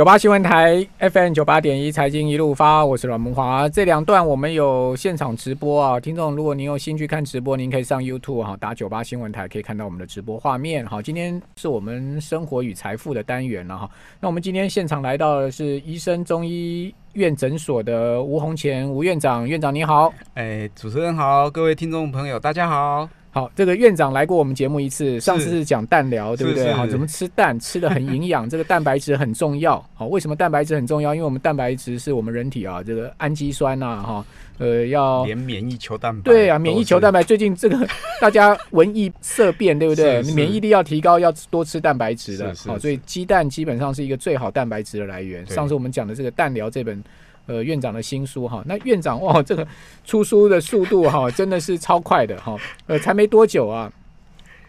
九八新闻台 FM 九八点一财经一路发，我是阮慕驊。这两段我们有现场直播啊，听众如果您有兴趣看直播，您可以上 YouTube 哈，打九八新闻台可以看到我们的直播画面。好，今天是我们生活与财富的单元了哈。那我们今天现场来到的是医生中医院诊所的吴宏前吴院长，院长你好。哎，主持人好，各位听众朋友大家好。好，这个院长来过我们节目一次，上次是讲蛋疗，对不对？好，怎么吃蛋，吃的很营养，这个蛋白质很重要。好，为什么蛋白质很重要？因为我们蛋白质是我们人体啊，这个氨基酸呐，哈，呃，要连免疫球蛋白。对啊，免疫球蛋白最近这个 大家闻疫色变，对不对？免疫力要提高，要多吃蛋白质的。好，所以鸡蛋基本上是一个最好蛋白质的来源。上次我们讲的这个蛋疗这本。呃，院长的新书哈，那院长哇，这个出书的速度哈，真的是超快的哈，呃，才没多久啊，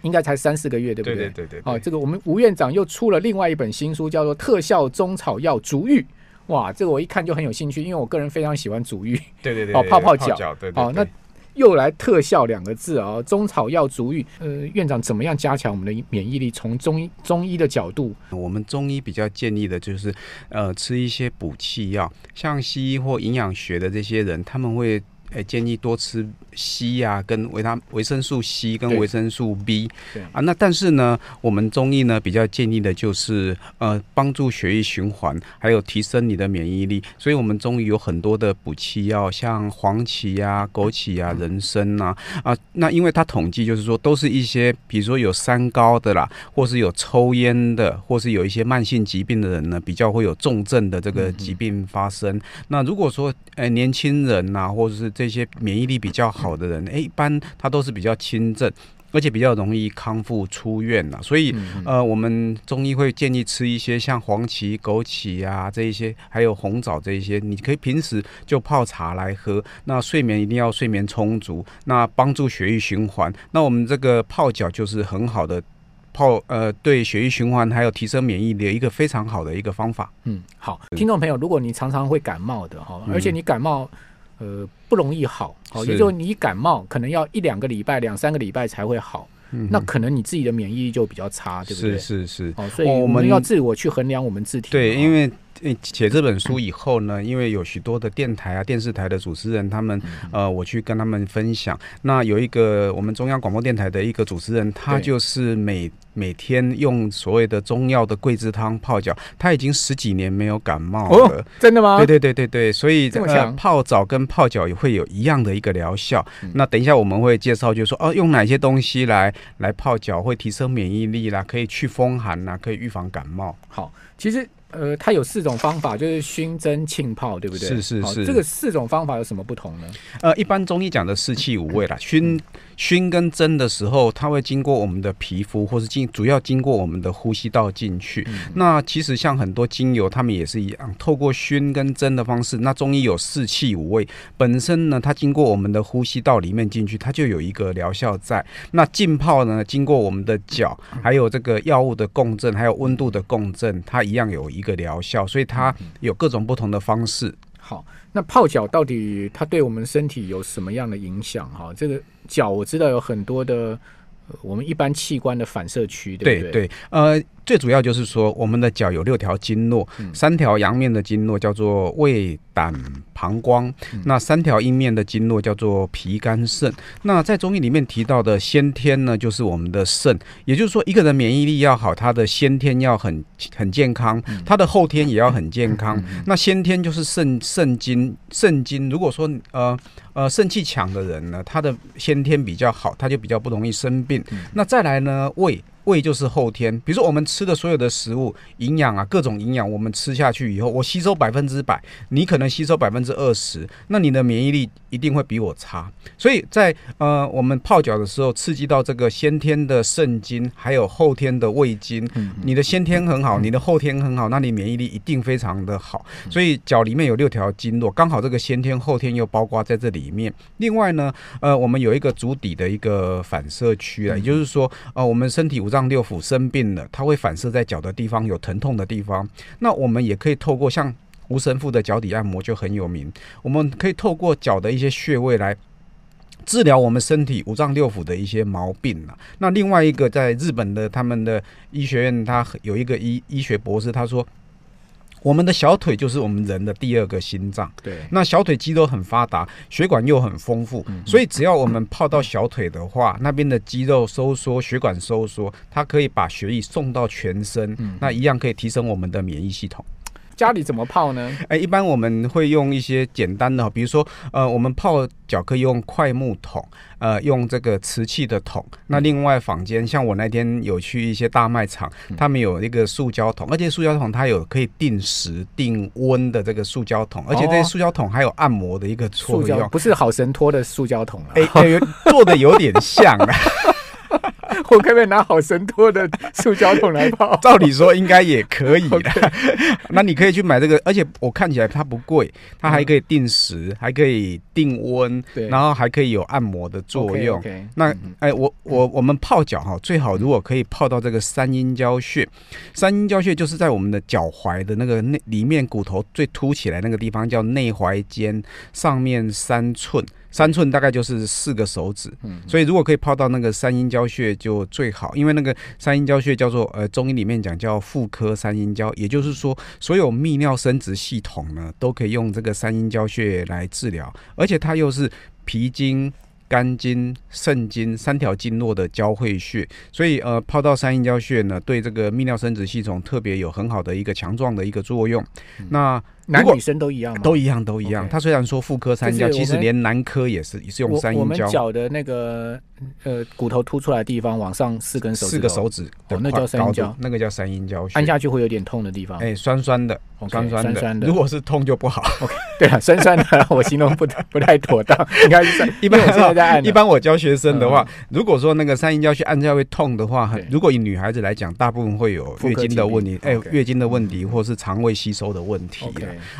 应该才三四个月，对不对？对对对对。好，这个我们吴院长又出了另外一本新书，叫做《特效中草药足浴》，哇，这个我一看就很有兴趣，因为我个人非常喜欢足浴，对对对，哦，泡泡脚，对对，哦，那。又来特效两个字啊！中草药足浴，呃，院长怎么样加强我们的免疫力？从中医中医的角度，我们中医比较建议的就是，呃，吃一些补气药，像西医或营养学的这些人，他们会。诶，建议多吃硒啊，跟维他维生素 C 跟维生素 B，对啊，那但是呢，我们中医呢比较建议的就是呃，帮助血液循环，还有提升你的免疫力。所以，我们中医有很多的补气药，像黄芪呀、枸杞呀、人参呐啊。那因为它统计就是说，都是一些比如说有三高的啦，或是有抽烟的，或是有一些慢性疾病的人呢，比较会有重症的这个疾病发生。嗯、那如果说诶年轻人呐、啊，或者是这些免疫力比较好的人，诶，一般他都是比较轻症，而且比较容易康复出院呐。所以，呃，我们中医会建议吃一些像黄芪、枸杞啊这一些，还有红枣这一些，你可以平时就泡茶来喝。那睡眠一定要睡眠充足，那帮助血液循环。那我们这个泡脚就是很好的泡，呃，对血液循环还有提升免疫力的一个非常好的一个方法。嗯，好，听众朋友，如果你常常会感冒的哈，而且你感冒。呃，不容易好，好，也就是你感冒可能要一两个礼拜、两三个礼拜才会好，嗯、那可能你自己的免疫力就比较差，对不对？是是是，哦，所以我们要自我去衡量我们自体。对，因为。写这本书以后呢，因为有许多的电台啊、电视台的主持人，他们呃，我去跟他们分享。那有一个我们中央广播电台的一个主持人，他就是每每天用所谓的中药的桂枝汤泡脚，他已经十几年没有感冒了。哦，真的吗？对对对对对，所以这么呃，泡澡跟泡脚也会有一样的一个疗效。那等一下我们会介绍，就是说哦，用哪些东西来来泡脚会提升免疫力啦，可以去风寒啦，可以预防感冒。好，其实。呃，它有四种方法，就是熏蒸浸泡，对不对？是是是。这个四种方法有什么不同呢？呃，一般中医讲的四气五味啦，熏。熏跟蒸的时候，它会经过我们的皮肤，或是经主要经过我们的呼吸道进去。嗯、那其实像很多精油，它们也是一样，透过熏跟蒸的方式。那中医有四气五味，本身呢，它经过我们的呼吸道里面进去，它就有一个疗效在。那浸泡呢，经过我们的脚，还有这个药物的共振，还有温度的共振，它一样有一个疗效。所以它有各种不同的方式。好，那泡脚到底它对我们身体有什么样的影响？哈，这个脚我知道有很多的，我们一般器官的反射区，对不对？对，对，呃。最主要就是说，我们的脚有六条经络，三条阳面的经络叫做胃胆膀胱，那三条阴面的经络叫做脾肝肾。那在中医里面提到的先天呢，就是我们的肾。也就是说，一个人免疫力要好，他的先天要很很健康，他的后天也要很健康。那先天就是肾肾经，肾经。如果说呃呃肾气强的人呢，他的先天比较好，他就比较不容易生病。那再来呢，胃。胃就是后天，比如说我们吃的所有的食物，营养啊，各种营养，我们吃下去以后，我吸收百分之百，你可能吸收百分之二十，那你的免疫力一定会比我差。所以在呃我们泡脚的时候，刺激到这个先天的肾经，还有后天的胃经，你的先天很好，你的后天很好，那你免疫力一定非常的好。所以脚里面有六条经络，刚好这个先天后天又包括在这里面。另外呢，呃，我们有一个足底的一个反射区啊，也就是说，呃，我们身体五脏六腑生病了，它会反射在脚的地方，有疼痛的地方。那我们也可以透过像吴神父的脚底按摩就很有名，我们可以透过脚的一些穴位来治疗我们身体五脏六腑的一些毛病了。那另外一个，在日本的他们的医学院，他有一个医医学博士，他说。我们的小腿就是我们人的第二个心脏。对，那小腿肌肉很发达，血管又很丰富，嗯、所以只要我们泡到小腿的话，那边的肌肉收缩，血管收缩，它可以把血液送到全身，嗯、那一样可以提升我们的免疫系统。家里怎么泡呢？哎，一般我们会用一些简单的，比如说，呃，我们泡脚可以用快木桶，呃，用这个瓷器的桶。那另外坊间，像我那天有去一些大卖场，他们有一个塑胶桶，而且塑胶桶它有可以定时定温的这个塑胶桶，而且这些塑胶桶还有按摩的一个作用，不是好神托的塑胶桶啊，哎，做的有点像啊。我可不可以拿好神拖的塑胶桶来泡？照理说应该也可以的。那你可以去买这个，而且我看起来它不贵，它还可以定时，嗯、还可以定温，对然后还可以有按摩的作用。Okay, okay. 那哎，我我我们泡脚哈，最好如果可以泡到这个三阴交穴。三阴交穴就是在我们的脚踝的那个内里面骨头最凸起来那个地方，叫内踝尖上面三寸。三寸大概就是四个手指，所以如果可以泡到那个三阴交穴就最好，因为那个三阴交穴叫做呃中医里面讲叫妇科三阴交，也就是说所有泌尿生殖系统呢都可以用这个三阴交穴来治疗，而且它又是脾经。肝经、肾经三条经络的交汇穴，所以呃泡到三阴交穴呢，对这个泌尿生殖系统特别有很好的一个强壮的一个作用。嗯、那男女生都一样吗？都一样，都一样。它 Okay 虽然说妇科三焦，其实连男科也是也是用三阴交。我们脚的那个。呃，骨头凸出来的地方往上四根手指，四个手指，哦，那叫三阴交，那个叫三阴交穴，按下去会有点痛的地方，哎，酸酸的，酸酸的，如果是痛就不好。OK，对啊，酸酸的，我形容不不太妥当，应该是一般我现在在按，一般我教学生的话，如果说那个三阴交穴按下会痛的话，如果以女孩子来讲，大部分会有月经的问题，哎，月经的问题，或是肠胃吸收的问题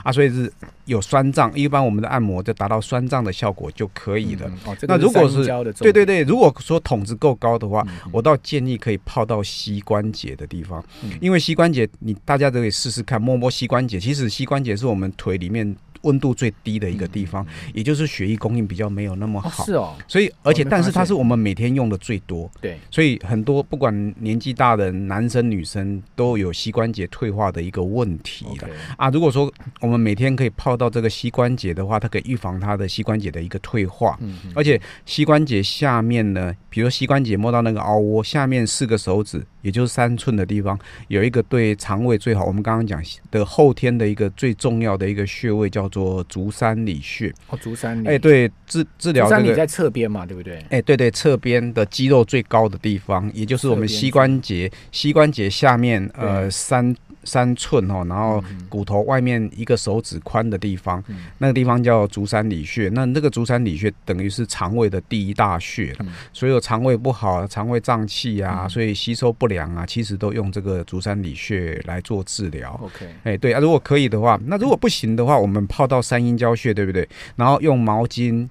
啊，所以是有酸胀，一般我们的按摩就达到酸胀的效果就可以了。那如果是对对对。如果说筒子够高的话，我倒建议可以泡到膝关节的地方，因为膝关节你大家都可以试试看，摸摸膝关节。其实膝关节是我们腿里面。温度最低的一个地方，也就是血液供应比较没有那么好。是哦，所以而且但是它是我们每天用的最多。对，所以很多不管年纪大的男生女生都有膝关节退化的一个问题了啊。如果说我们每天可以泡到这个膝关节的话，它可以预防它的膝关节的一个退化。嗯，而且膝关节下面呢，比如膝关节摸到那个凹窝下面四个手指，也就是三寸的地方，有一个对肠胃最好。我们刚刚讲的后天的一个最重要的一个穴位叫做足三里穴。哦，足三里。哎，对，治治疗。足三里在侧边嘛，对不对？哎，对对，侧边的肌肉最高的地方，也就是我们膝关节，膝关节下面呃三。三寸哦，然后骨头外面一个手指宽的地方，嗯、那个地方叫足三里穴。那那个足三里穴等于是肠胃的第一大穴，嗯、所以有肠胃不好、肠胃胀气啊，嗯、所以吸收不良啊，其实都用这个足三里穴来做治疗。OK，哎，对啊，如果可以的话，那如果不行的话，我们泡到三阴交穴，对不对？然后用毛巾。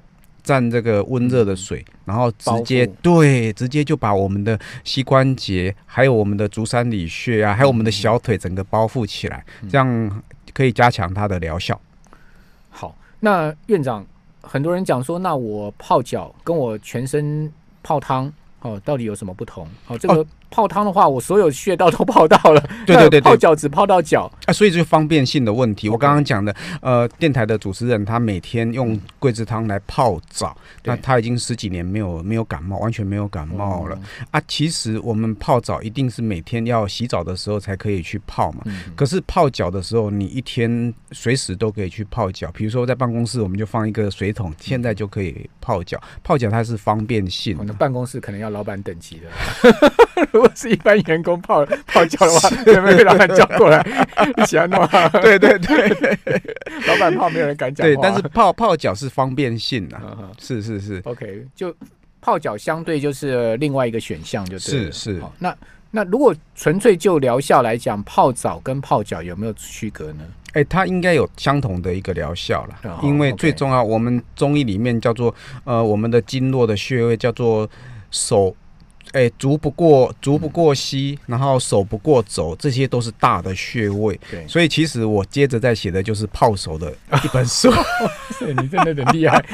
蘸这个温热的水，然后直接对，直接就把我们的膝关节，还有我们的足三里穴啊，还有我们的小腿整个包覆起来，嗯、这样可以加强它的疗效。好，那院长，很多人讲说，那我泡脚跟我全身泡汤哦，到底有什么不同？哦，这个。哦泡汤的话，我所有穴道都泡到了。对对对，泡脚只泡到脚啊，所以就方便性的问题。我刚刚讲的，呃，电台的主持人他每天用桂枝汤来泡澡，那他已经十几年没有没有感冒，完全没有感冒了啊。其实我们泡澡一定是每天要洗澡的时候才可以去泡嘛。可是泡脚的时候，你一天随时都可以去泡脚。比如说在办公室，我们就放一个水桶，现在就可以泡脚。泡脚它是方便性。我的办公室可能要老板等级的。如果是一般员工泡 泡脚的话，有没有被老板叫过来 一起来弄？对对对，老板泡没有人敢讲。对，但是泡泡脚是方便性的，是是是。OK，就泡脚相对就是另外一个选项，就是是。那那如果纯粹就疗效来讲，泡澡跟泡脚有没有区隔呢？哎，它应该有相同的一个疗效了，因为最重要，我们中医里面叫做呃，我们的经络的穴位叫做手。哎，足不过足不过膝，然后手不过肘，这些都是大的穴位。对，所以其实我接着在写的就是泡手的一本书。你真的很厉害。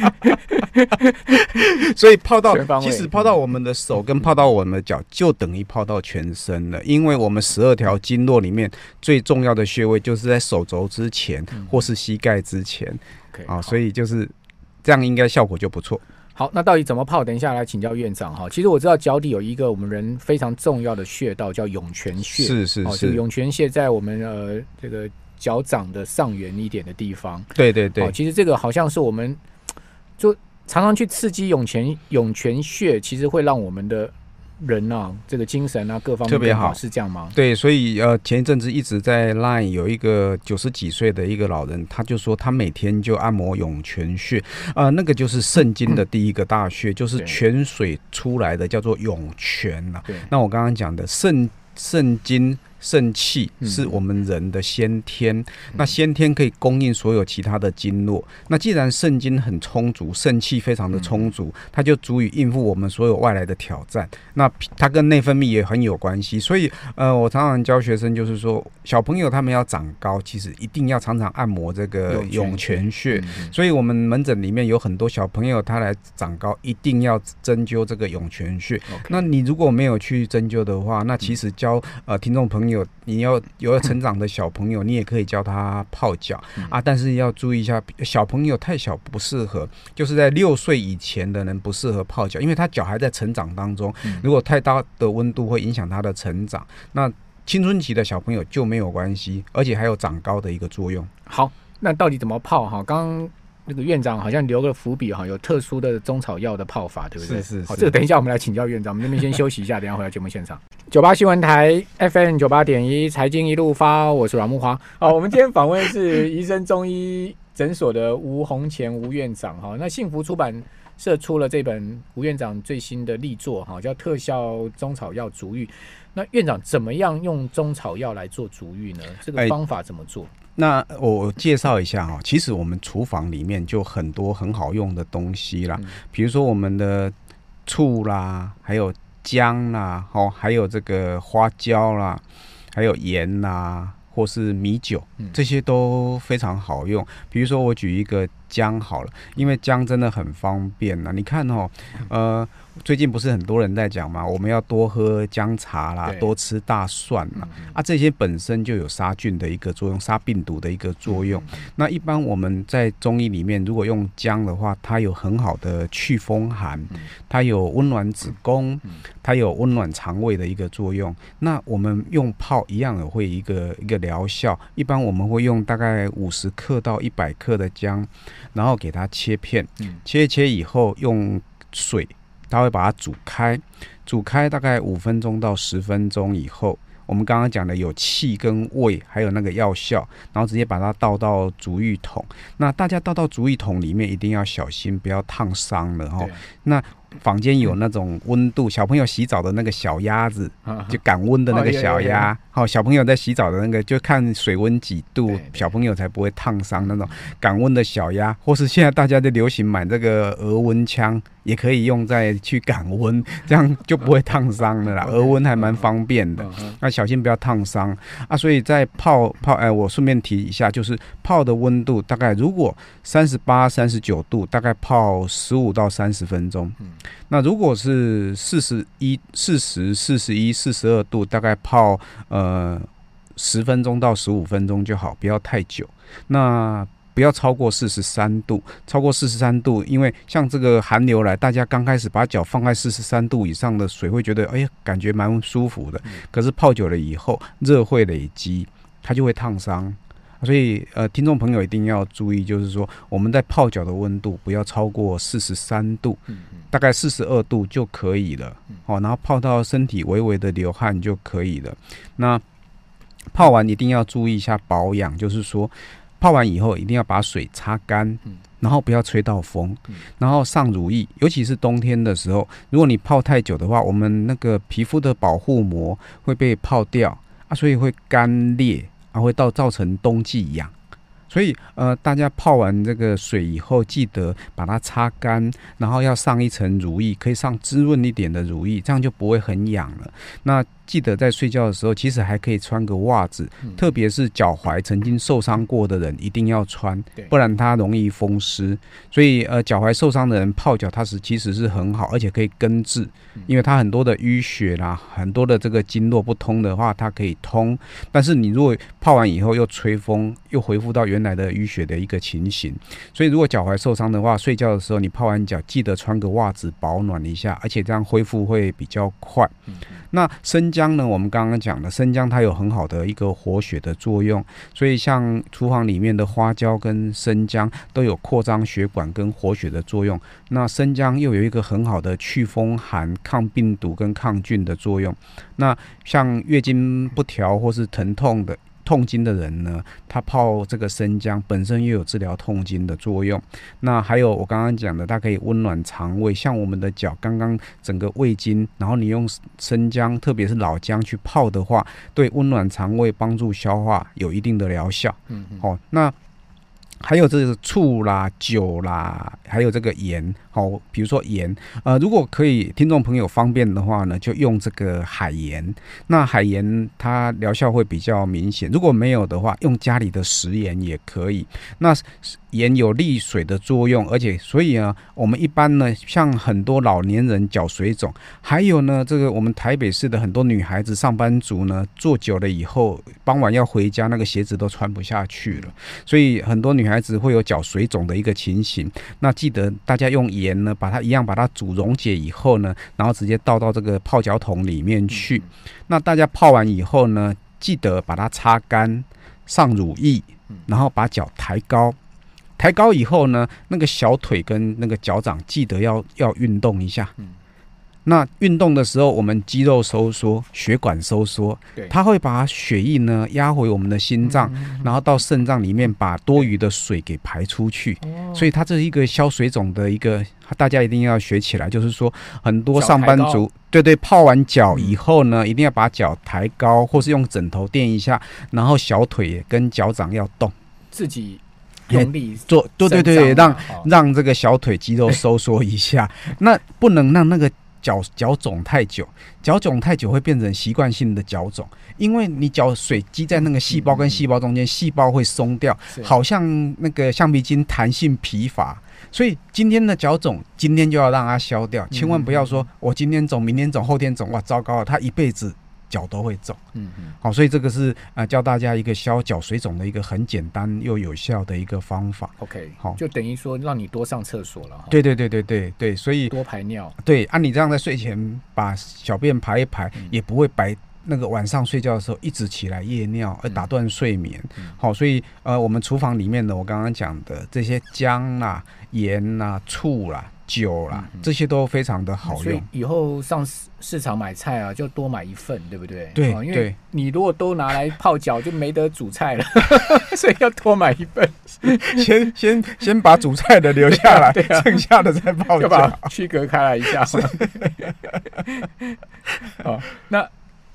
所以泡到其实泡到我们的手跟泡到我们的脚，就等于泡到全身了。因为我们十二条经络里面最重要的穴位就是在手肘之前或是膝盖之前。啊，所以就是这样，应该效果就不错。好，那到底怎么泡？等一下来请教院长哈。其实我知道脚底有一个我们人非常重要的穴道叫涌泉穴，是是是，涌泉穴在我们呃这个脚掌的上缘一点的地方。对对对，其实这个好像是我们就常常去刺激涌泉涌泉穴，其实会让我们的。人啊，这个精神啊，各方面特别好，是这样吗？对，所以呃，前一阵子一直在 Line 有一个九十几岁的一个老人，他就说他每天就按摩涌泉穴啊、呃，那个就是肾经的第一个大穴，嗯、就是泉水出来的，叫做涌泉了。对，那我刚刚讲的肾肾经。肾气是我们人的先天，嗯、那先天可以供应所有其他的经络。那既然肾经很充足，肾气非常的充足，它就足以应付我们所有外来的挑战。那它跟内分泌也很有关系。所以，呃，我常常教学生，就是说，小朋友他们要长高，其实一定要常常按摩这个涌泉穴。所以我们门诊里面有很多小朋友，他来长高，一定要针灸这个涌泉穴。那你如果没有去针灸的话，那其实教呃听众朋友。有你要有要成长的小朋友，你也可以教他泡脚啊，但是要注意一下，小朋友太小不适合，就是在六岁以前的人不适合泡脚，因为他脚还在成长当中，如果太大的温度会影响他的成长。那青春期的小朋友就没有关系，而且还有长高的一个作用。好，那到底怎么泡哈？刚。那个院长好像留个伏笔哈，有特殊的中草药的泡法，对不对？是是是。好，这个等一下我们来请教院长，我们那边先休息一下，等一下回到节目现场。九八新闻台 FM 九八点一，财经一路发，我是阮木花。好，我们今天访问的是医生中医诊所的吴宏前吴院长哈。那幸福出版社出了这本吴院长最新的力作哈，叫《特效中草药足浴》。那院长怎么样用中草药来做足浴呢？这个方法怎么做？哎那我介绍一下哈，其实我们厨房里面就很多很好用的东西啦，比如说我们的醋啦，还有姜啦，哦，还有这个花椒啦，还有盐啦，或是米酒，这些都非常好用。比如说我举一个姜好了，因为姜真的很方便呐。你看哦，呃。最近不是很多人在讲嘛？我们要多喝姜茶啦，多吃大蒜啦，啊，这些本身就有杀菌的一个作用，杀病毒的一个作用。那一般我们在中医里面，如果用姜的话，它有很好的祛风寒，它有温暖子宫，它有温暖肠胃的一个作用。那我们用泡一样也会一个一个疗效。一般我们会用大概五十克到一百克的姜，然后给它切片，切一切以后用水。它会把它煮开，煮开大概五分钟到十分钟以后，我们刚刚讲的有气跟味，还有那个药效，然后直接把它倒到足浴桶。那大家倒到足浴桶里面一定要小心，不要烫伤了哈。那房间有那种温度，小朋友洗澡的那个小鸭子，就感温的那个小鸭。好，小朋友在洗澡的那个，就看水温几度，小朋友才不会烫伤那种感温的小鸭，或是现在大家就流行买这个额温枪，也可以用在去感温，这样就不会烫伤了啦。额温还蛮方便的，那小心不要烫伤啊。所以在泡泡，哎，我顺便提一下，就是泡的温度大概如果三十八、三十九度，大概泡十五到三十分钟。那如果是四十一、四十、四十一、四十二度，大概泡呃十分钟到十五分钟就好，不要太久。那不要超过四十三度，超过四十三度，因为像这个寒流来，大家刚开始把脚放在四十三度以上的水，会觉得哎呀，感觉蛮舒服的。可是泡久了以后，热会累积，它就会烫伤。所以，呃，听众朋友一定要注意，就是说我们在泡脚的温度不要超过四十三度，大概四十二度就可以了。哦，然后泡到身体微微的流汗就可以了。那泡完一定要注意一下保养，就是说泡完以后一定要把水擦干，然后不要吹到风，然后上乳液，尤其是冬天的时候，如果你泡太久的话，我们那个皮肤的保护膜会被泡掉啊，所以会干裂。它会到造成冬季痒，所以呃，大家泡完这个水以后，记得把它擦干，然后要上一层乳液，可以上滋润一点的乳液，这样就不会很痒了。那记得在睡觉的时候，其实还可以穿个袜子，嗯、特别是脚踝曾经受伤过的人一定要穿，不然它容易风湿。所以呃，脚踝受伤的人泡脚，它是其实是很好，而且可以根治，因为它很多的淤血啦，很多的这个经络不通的话，它可以通。但是你如果泡完以后又吹风，又恢复到原来的淤血的一个情形。所以如果脚踝受伤的话，睡觉的时候你泡完脚记得穿个袜子保暖一下，而且这样恢复会比较快。那生姜呢？我们刚刚讲的生姜，它有很好的一个活血的作用，所以像厨房里面的花椒跟生姜都有扩张血管跟活血的作用。那生姜又有一个很好的祛风寒、抗病毒跟抗菌的作用。那像月经不调或是疼痛的。痛经的人呢，他泡这个生姜本身又有治疗痛经的作用。那还有我刚刚讲的，它可以温暖肠胃。像我们的脚刚刚整个胃经，然后你用生姜，特别是老姜去泡的话，对温暖肠胃、帮助消化有一定的疗效。嗯，好，那。还有这个醋啦、酒啦，还有这个盐，好，比如说盐，呃，如果可以，听众朋友方便的话呢，就用这个海盐。那海盐它疗效会比较明显，如果没有的话，用家里的食盐也可以。那盐有利水的作用，而且所以啊，我们一般呢，像很多老年人脚水肿，还有呢，这个我们台北市的很多女孩子上班族呢，坐久了以后，傍晚要回家，那个鞋子都穿不下去了，所以很多女孩子会有脚水肿的一个情形。那记得大家用盐呢，把它一样把它煮溶解以后呢，然后直接倒到这个泡脚桶里面去。那大家泡完以后呢，记得把它擦干，上乳液，然后把脚抬高。抬高以后呢，那个小腿跟那个脚掌记得要要运动一下。嗯，那运动的时候，我们肌肉收缩，血管收缩，对，它会把血液呢压回我们的心脏，然后到肾脏里面把多余的水给排出去。所以它这是一个消水肿的一个，大家一定要学起来。就是说，很多上班族，对对，泡完脚以后呢，一定要把脚抬高，或是用枕头垫一下，然后小腿跟脚掌要动，自己。用力做，对对对，让让这个小腿肌肉收缩一下。那不能让那个脚脚肿太久，脚肿太久会变成习惯性的脚肿，因为你脚水积在那个细胞跟细胞中间，细胞会松掉，好像那个橡皮筋弹性疲乏。所以今天的脚肿，今天就要让它消掉，千万不要说我今天肿，明天肿，后天肿，哇，糟糕了，它一辈子。脚都会肿，嗯嗯，好，所以这个是啊、呃，教大家一个消脚水肿的一个很简单又有效的一个方法。OK，好，就等于说让你多上厕所了。对对对对对对，所以多排尿。对，按、啊、你这样在睡前把小便排一排，嗯、也不会白那个晚上睡觉的时候一直起来夜尿而打断睡眠。好、嗯，所以呃，我们厨房里面的我刚刚讲的这些姜啦、盐啦、醋啦。酒啦，这些都非常的好用。所以以后上市场买菜啊，就多买一份，对不对？对，因为你如果都拿来泡脚，就没得煮菜了，所以要多买一份。先先先把煮菜的留下来，剩下的再泡脚，区隔开来一下。好，那。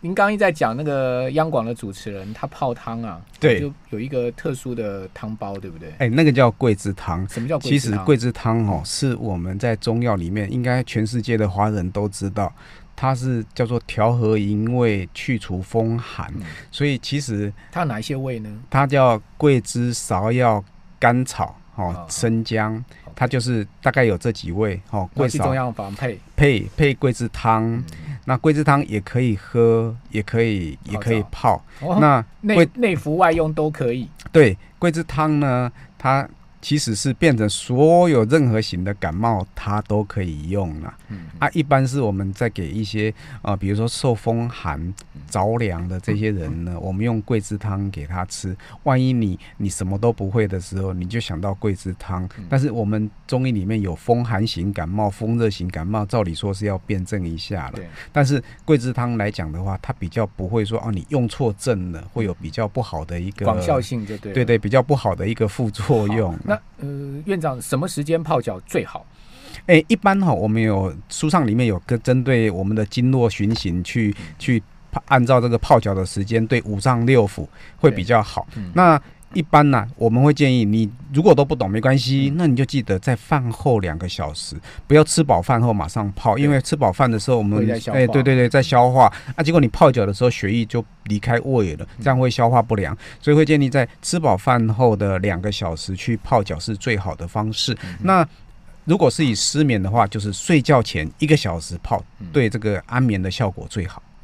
您刚刚一在讲那个央广的主持人，他泡汤啊，对，就有一个特殊的汤包，对不对？哎、欸，那个叫桂枝汤。什么叫桂枝汤？其实桂枝汤哦，是我们在中药里面，应该全世界的华人都知道，它是叫做调和营卫、去除风寒。嗯、所以其实它有哪一些味呢？它叫桂枝、芍药、甘草、哦，生姜，哦、它就是大概有这几味哦。桂枝中药房配配配桂枝汤。嗯那桂枝汤也可以喝，也可以，也可以泡。哦、那内内服外用都可以。对，桂枝汤呢，它。其实是变成所有任何型的感冒，它都可以用了。嗯，啊，一般是我们在给一些啊、呃，比如说受风寒、着凉的这些人呢，我们用桂枝汤给他吃。万一你你什么都不会的时候，你就想到桂枝汤。但是我们中医里面有风寒型感冒、风热型感冒，照理说是要辩证一下了。对。但是桂枝汤来讲的话，它比较不会说哦，你用错症了，会有比较不好的一个广效性，就对。对对，比较不好的一个副作用。那呃，院长，什么时间泡脚最好？哎、欸，一般哈，我们有书上里面有个针对我们的经络循行去、嗯、去按照这个泡脚的时间，对五脏六腑会比较好。嗯、那一般呢，我们会建议你，如果都不懂没关系，那你就记得在饭后两个小时，不要吃饱饭后马上泡，因为吃饱饭的时候我们哎，对对对，在消化。啊，结果你泡脚的时候血液就离开胃了，这样会消化不良，所以会建议在吃饱饭后的两个小时去泡脚是最好的方式。那如果是以失眠的话，就是睡觉前一个小时泡，对这个安眠的效果最好。